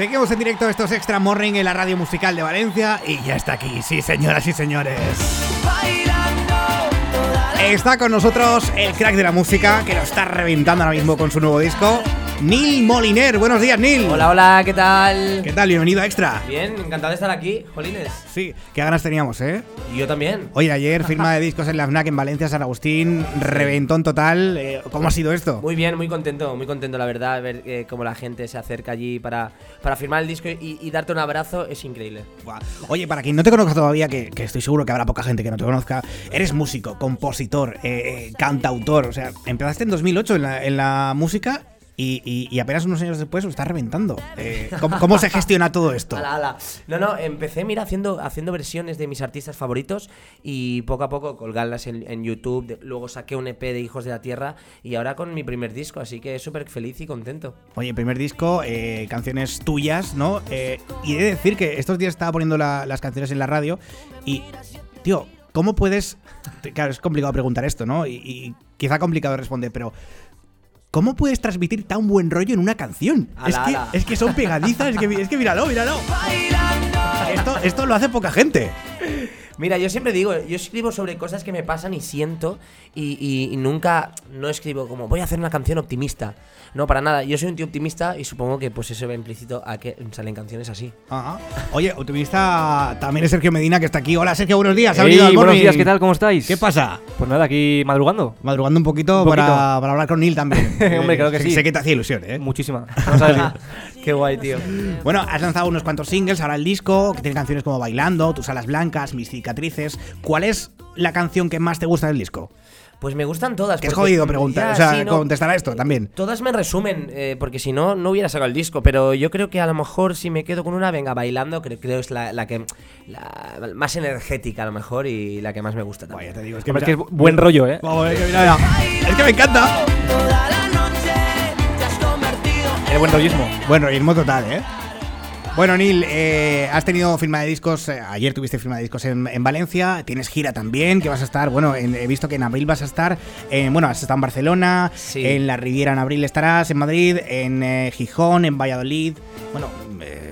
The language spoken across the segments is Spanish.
Seguimos en directo, esto es Extra Morning en la radio musical de Valencia y ya está aquí, sí señoras y señores. Está con nosotros el crack de la música que lo está reventando ahora mismo con su nuevo disco. Neil Moliner. Buenos días, Neil. Hola, hola, ¿qué tal? ¿Qué tal? Bienvenido a Extra. Bien, encantado de estar aquí, Jolines. Sí, qué ganas teníamos, ¿eh? Y yo también. Oye, ayer firma de discos en la FNAC en Valencia, San Agustín, reventón total. Eh, ¿Cómo ha sido esto? Muy bien, muy contento, muy contento, la verdad, ver eh, cómo la gente se acerca allí para, para firmar el disco y, y darte un abrazo es increíble. Oye, para quien no te conozca todavía, que, que estoy seguro que habrá poca gente que no te conozca, eres músico, compositor, eh, eh, cantautor. O sea, empezaste en 2008 en la, en la música y, y- y apenas unos años después lo estás reventando. Eh, ¿cómo, cómo se gestiona todo esto? Ala, ala. No, no, empecé, mira, haciendo, haciendo versiones de mis artistas favoritos y poco a poco colgarlas en, en YouTube. de- luego saqué un EP de Hijos de la Tierra y ahora con mi primer disco, así que súper feliz y contento. Oye, primer disco, eh, canciones tuyas, ¿no? Eh, y he de decir que estos días estaba poniendo la- las canciones en la radio y, tío, ¿cómo puedes...? Claro, es complicado preguntar esto, ¿no? Y, y quizá complicado responder, pero... ¿Cómo puedes transmitir tan buen rollo en una canción? Ala, es, que, ala. es que son pegadizas, es que, es que míralo, míralo. Esto, esto lo hace poca gente. Mira, yo siempre digo, yo escribo sobre cosas que me pasan y siento y, y- y nunca, no escribo como voy a hacer una canción optimista. No, para nada. Yo soy un tío optimista y supongo que pues eso va implícito a que salen canciones así. Ajá. Oye, optimista también es Sergio Medina que está aquí. Hola Sergio, buenos días. ¿Ha Ey, venido al buenos morning? días, ¿qué tal? ¿Cómo estáis? ¿Qué pasa? Pues nada, aquí madrugando. Madrugando un poquito, Un poquito. Para, para hablar con Neil también. Hombre, claro que sí. Sé que te hacía ilusión, ¿eh? Muchísima. Vamos a ver si- Qué guay, tío. Bueno, has lanzado unos cuantos singles, ahora el disco, que tiene canciones como Bailando, Tus alas blancas, Mis cicatrices. ¿Cuál es la canción que más te gusta del disco? Pues me gustan todas. Que es jodido preguntar, Ya, o sea, sí, no. contestar a esto también. Todas me resumen, eh, porque si no, no hubiera sacado el disco. Pero yo creo que a lo mejor si me quedo con una, venga, bailando, creo, creo es la, la que la más energética a lo mejor y la que más me gusta Vaya, también. te digo, es que, Hombre, es que buen rollo, ¿eh? Vamos, es que mira, mira. Es que me encanta. El buen rollismo. Bueno, ritmo total, ¿eh? Bueno, Neil, eh, has tenido firma de discos, eh, ayer tuviste firma de discos en, en Valencia, tienes gira también, que vas a estar, bueno, en- he visto que en abril vas a estar, en, bueno, has estado en Barcelona, Sí. en la Riviera en abril estarás, en Madrid, en eh, Gijón, en Valladolid, bueno, eh,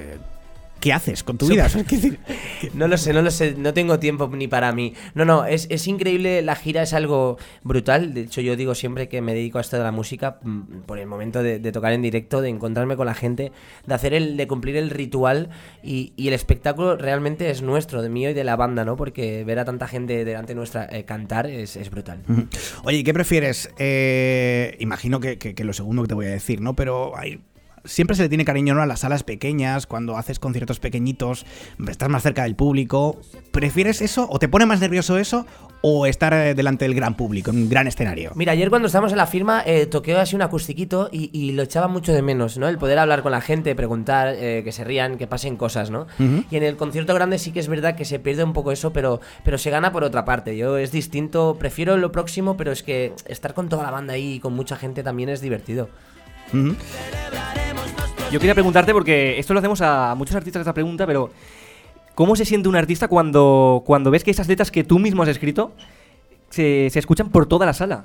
¿qué haces con tu vida? O sea, No lo sé, no lo sé, no tengo tiempo ni para mí. No, no, es, es increíble, la gira es algo brutal. De hecho, yo digo siempre que me dedico a esto de la música mm, por el momento de, de tocar en directo, de encontrarme con la gente, de hacer el, de cumplir el ritual y, y el espectáculo realmente es nuestro, de mío y de la banda, ¿no? Porque ver a tanta gente delante nuestra eh, cantar es, es brutal. Oye, ¿y ¿qué prefieres? Eh, imagino que- que lo segundo que te voy a decir, ¿no? Pero hay- siempre se le tiene cariño ¿no? a las salas pequeñas, cuando haces conciertos pequeñitos, estás más cerca del público. ¿Prefieres eso o te pone más nervioso eso o estar eh, delante del gran público, en un gran escenario? Mira, ayer cuando estábamos en la firma eh, toqué así un acustiquito y, y lo echaba mucho de menos, ¿no? El poder hablar con la gente, preguntar, eh, que se rían, que pasen cosas, ¿no? Y en el concierto grande sí que es verdad que se pierde un poco eso, pero, pero se gana por otra parte. Yo es distinto, prefiero lo próximo, pero es que estar con toda la banda ahí y con mucha gente también es divertido. Ujú. Yo quería preguntarte, porque esto lo hacemos a muchos artistas esta pregunta, pero ¿cómo se siente un artista cuando, cuando ves que esas letras que tú mismo has escrito se, se escuchan por toda la sala?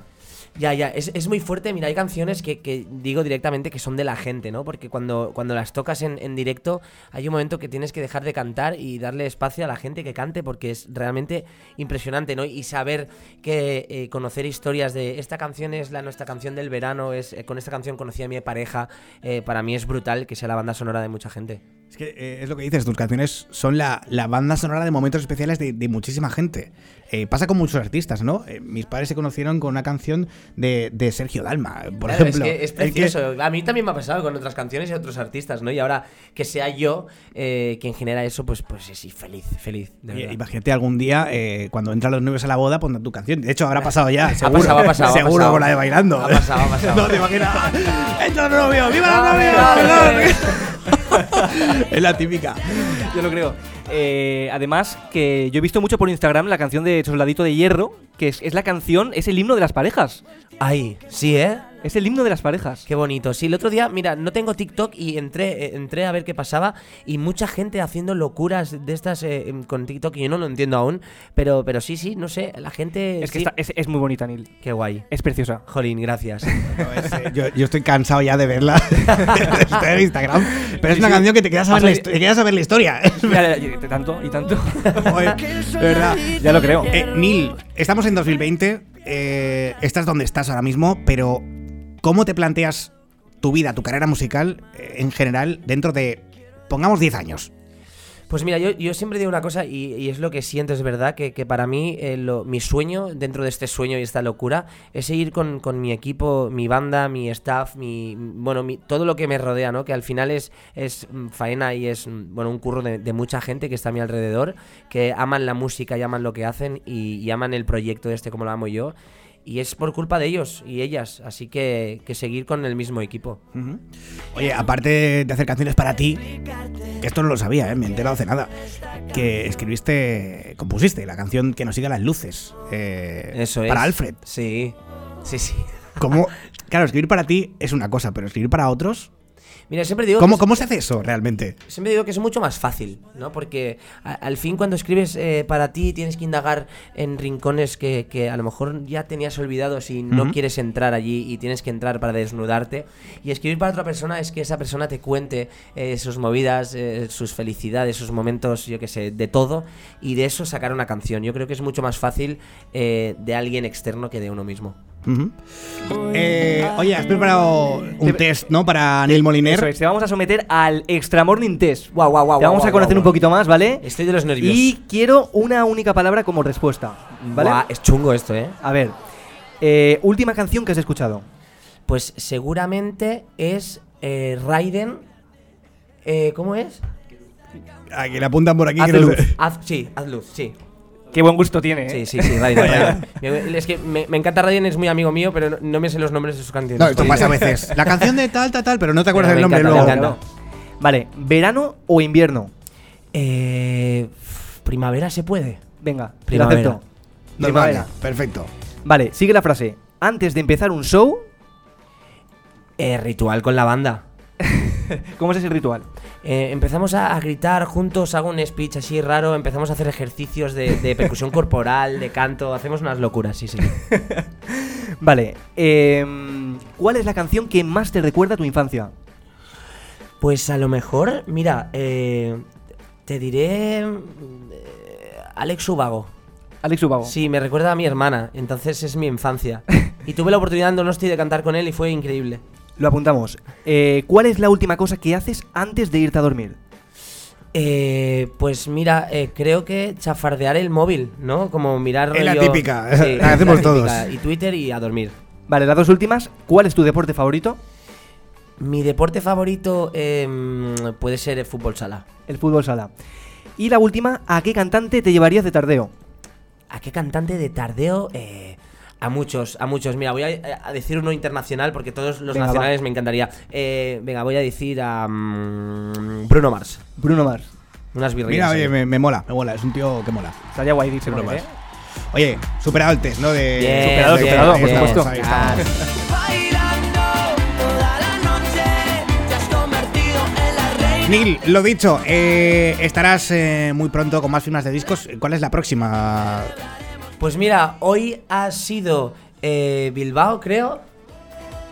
Ya, ya, es, es muy fuerte. Mira, hay canciones que, que digo directamente que son de la gente, ¿no? Porque cuando, cuando las tocas en, en directo, hay un momento que tienes que dejar de cantar y darle espacio a la gente que cante, porque es realmente impresionante, ¿no? Y saber que eh, conocer historias de esta canción es la nuestra canción del verano, es eh, con esta canción conocí a mi pareja, eh, para mí es brutal que sea la banda sonora de mucha gente. Es que eh, es lo que dices, tus canciones son la, la banda sonora de momentos especiales de, de muchísima gente. Eh, pasa con muchos artistas, ¿no? Eh, mis padres se conocieron con una canción de, de Sergio Dalma, por Claro, ejemplo. Es, que es El que- precioso. A mí también me ha pasado con otras canciones y otros artistas, ¿no? Y ahora que sea yo eh, quien genera eso, pues, pues sí, feliz, feliz. de. Imagínate algún día eh, cuando entran los novios a la boda pondrán tu canción. De hecho, habrá pasado ya. Seguro, pasado, ha pasado, ha seguro pasado. con la de bailando. Ha pasado, ha pasado. no te imaginas. ¡Entra los novios! ¡Viva los novios! es la típica. Yo lo creo. Eh, además, que yo he visto mucho por Instagram la canción de Soldadito de Hierro, que es, es la canción, es el himno de las parejas. Ay, sí, ¿eh? Es el himno de las parejas. Qué bonito. Sí, el otro día, mira, no tengo TikTok y entré, eh, entré a ver qué pasaba y mucha gente haciendo locuras de estas eh, em, con TikTok y yo no lo entiendo aún, pero, pero sí, sí, no sé, la gente... Es que sí. está- es, es muy bonita, Neil. Qué guay. Es preciosa. Jolín, gracias. No, es, eh, yo, yo estoy cansado ya de verla Estoy en Instagram. Pero es una sí. canción que te queda saber, Pasa la, te queda saber la historia. Ya, ya, ya, tanto y tanto. Joder, de verdad. ya lo creo. Eh, Neil, estamos en 2020. eh, estás donde estás ahora mismo, pero ¿cómo te planteas tu vida, tu carrera musical eh, en general dentro de, pongamos, 10 años? Pues mira, yo, siempre digo una cosa y, es lo que siento, es verdad, que, para mí eh, mi sueño, dentro de este sueño y esta locura, es seguir con, mi equipo, mi banda, mi staff, mi bueno, mi- todo lo que me rodea, ¿no? Que al final es, es mm, faena y es mm, bueno un curro de, de mucha gente que está a mi alrededor, que aman la música y aman lo que hacen y, y aman el proyecto este como lo amo yo. Y es por culpa de ellos y ellas, así que, que seguir con el mismo equipo. Oye, aparte de hacer canciones para ti, que esto no lo sabía, ¿eh? me he enterado hace nada, que escribiste, compusiste la canción Que nos siga las luces. eh, Eso es. Para Alfred. Sí, sí, sí. ¿Cómo? Claro, escribir para ti es una cosa, pero escribir para otros. Mira, siempre digo... ¿Cómo, ¿Cómo se hace eso realmente? Siempre digo que es mucho más fácil, ¿no? Porque a- al fin cuando escribes eh, para ti tienes que indagar en rincones que, que a lo mejor ya tenías olvidados y no quieres entrar allí y tienes que entrar para desnudarte. Y escribir para otra persona es que esa persona te cuente eh, sus movidas, eh, sus felicidades, sus momentos, yo qué sé, de todo. Y de eso sacar una canción. Yo creo que es mucho más fácil de alguien externo que de uno mismo. Eh, oye, has preparado un test, ¿no? Para Neil Moliner. Eso es, te vamos a someter al Extra Morning Test. Guau, guau, guau, Te vamos guau, a conocer guau, un poquito más, ¿vale? Estoy de los nervios. Y quiero una única palabra como respuesta, ¿vale? Es chungo esto, ¿eh? A ver, eh, última canción que has escuchado. Pues seguramente es eh, Raiden. Eh, ¿Cómo es? Aquí le apuntan por aquí. Haz luz. Haz, sí, haz luz, sí. Qué buen gusto tiene, ¿eh? Sí, sí, sí, Raiden. Es que me, me encanta Raiden, es muy amigo mío, pero no, no me sé los nombres de sus canciones. No, esto pasa a veces. La canción de tal, tal, tal, pero no te acuerdas del nombre encanta, luego. me encanta. Vale, ¿verano o invierno? Eh, primavera se puede. Venga, lo Primavera. acepto. No, Primavera. vale, perfecto. Vale, sigue la frase. Antes de empezar un show, Eh, ritual con la banda. ¿cómo es ese ritual? Eh, empezamos a, a gritar juntos, hago un speech así raro, empezamos a hacer ejercicios de, de percusión corporal, de canto, hacemos unas locuras, sí, sí. Vale, em, ¿cuál es la canción que más te recuerda a tu infancia? Pues a lo mejor, mira, eh, te diré eh, Alex Ubago. Alex Ubago. Sí, me recuerda a mi hermana, entonces es mi infancia. Y tuve la oportunidad en Donosti de cantar con él y fue increíble. Lo apuntamos. Eh, ¿Cuál es la última cosa que haces antes de irte a dormir? Eh, pues mira, eh, creo que chafardear el móvil, ¿no? Como mirar Es la rollo- típica, Sí, la hacemos todos. típica. Y Twitter y a dormir. Vale, las dos últimas. ¿Cuál es tu deporte favorito? Mi deporte favorito em, puede ser el fútbol sala. El fútbol sala. Y la última, ¿a qué cantante te llevarías de tardeo? ¿A qué cantante de tardeo? Eh, a muchos, a muchos. Mira, voy a, a decir uno internacional porque todos los Venga, nacionales me encantaría. Eh, venga, voy a decir a mm, Bruno Mars. Bruno Mars. Unas birrillas. Mira, oye, ahí. me, me mola, me mola. Es un tío que mola. Estaría guay irse Bruno Mars. ¿eh? Oye, superado el test, ¿no? De, Bien, superado, bien, superado, por bien. supuesto. Ahí estamos. Bailando toda la noche, te has convertido en la reina. Neil, lo dicho, eh, estarás eh, muy pronto con más firmas de discos. ¿Cuál es la próxima? Pues mira, hoy ha sido eh, Bilbao, creo.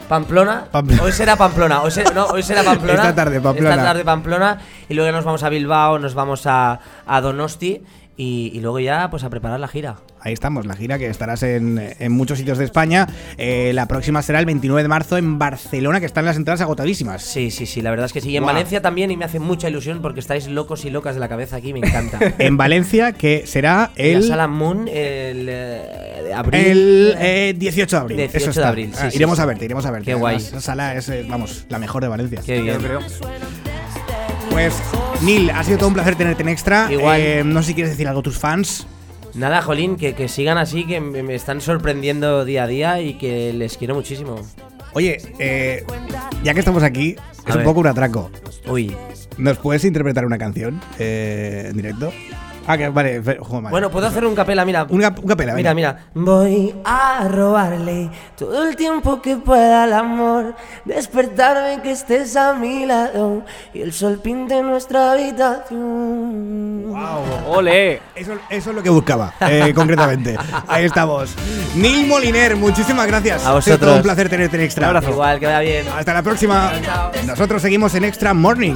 Pamplona. Pamplona. Hoy será Pamplona. Hoy será, no, hoy será Pamplona. Esta tarde, Pamplona. Esta tarde Pamplona. Y luego ya nos vamos a Bilbao, nos vamos a, a Donosti. Y, y luego ya, pues a preparar la gira. Ahí estamos, la gira que estarás en, en muchos sitios de España. Eh, la próxima será el 29 de marzo en Barcelona, que están las entradas agotadísís. Sí, sí, sí, la verdad es que sí. Y en. Valencia también, y me hace mucha ilusión porque estáis locos y locas de la cabeza aquí, me encanta. En Valencia, que será el, la sala Moon, el eh, abril. el eh, 18 de abril. 18 Eso de abril, sí, Ah, sí, iremos sí. a verte, iremos a verte. Qué guay. Sala es, eh, vamos, la mejor de Valencia. Qué bien. Yo creo. Pues, Neil, ha sido todo un placer tenerte en extra. Igual. Eh, no sé si quieres decir algo a tus fans. Nada, Jolín, que, que sigan así, que me, me están sorprendiendo día a día y que les quiero muchísimo. Oye, eh, ya que estamos aquí, es un poco un atraco. Uy, ¿Nos puedes interpretar una canción eh, en directo? Ah, que vale. joder. Bueno, puedo hacer un capela, mira. un, cap- un capela, Mira, venga. mira. Voy a robarle todo el tiempo que pueda al amor. Despertarme que estés a mi lado y el sol pinte nuestra habitación. ¡Ole! Eso, eso es lo que buscaba, eh, concretamente. Ahí estamos. Neil Moliner, muchísimas gracias. A Ha sido todo vosotros. un placer tenerte en Extra. Un abrazo. Igual, que vaya bien. Hasta la próxima. Nosotros seguimos en Extra Morning.